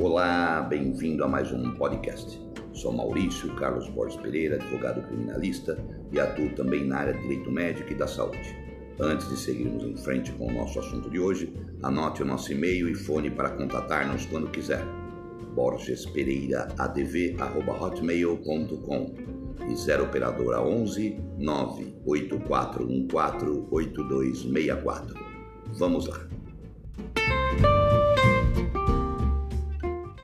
Olá, bem-vindo a mais um podcast. Sou Maurício Carlos Borges Pereira, advogado criminalista e atuo também na área de direito médico e da saúde. Antes de seguirmos em frente com o nosso assunto de hoje, anote o nosso e-mail e fone para contatar-nos quando quiser. borgespereira.adv@hotmail.com e 0 operadora 11 984148264. Vamos lá.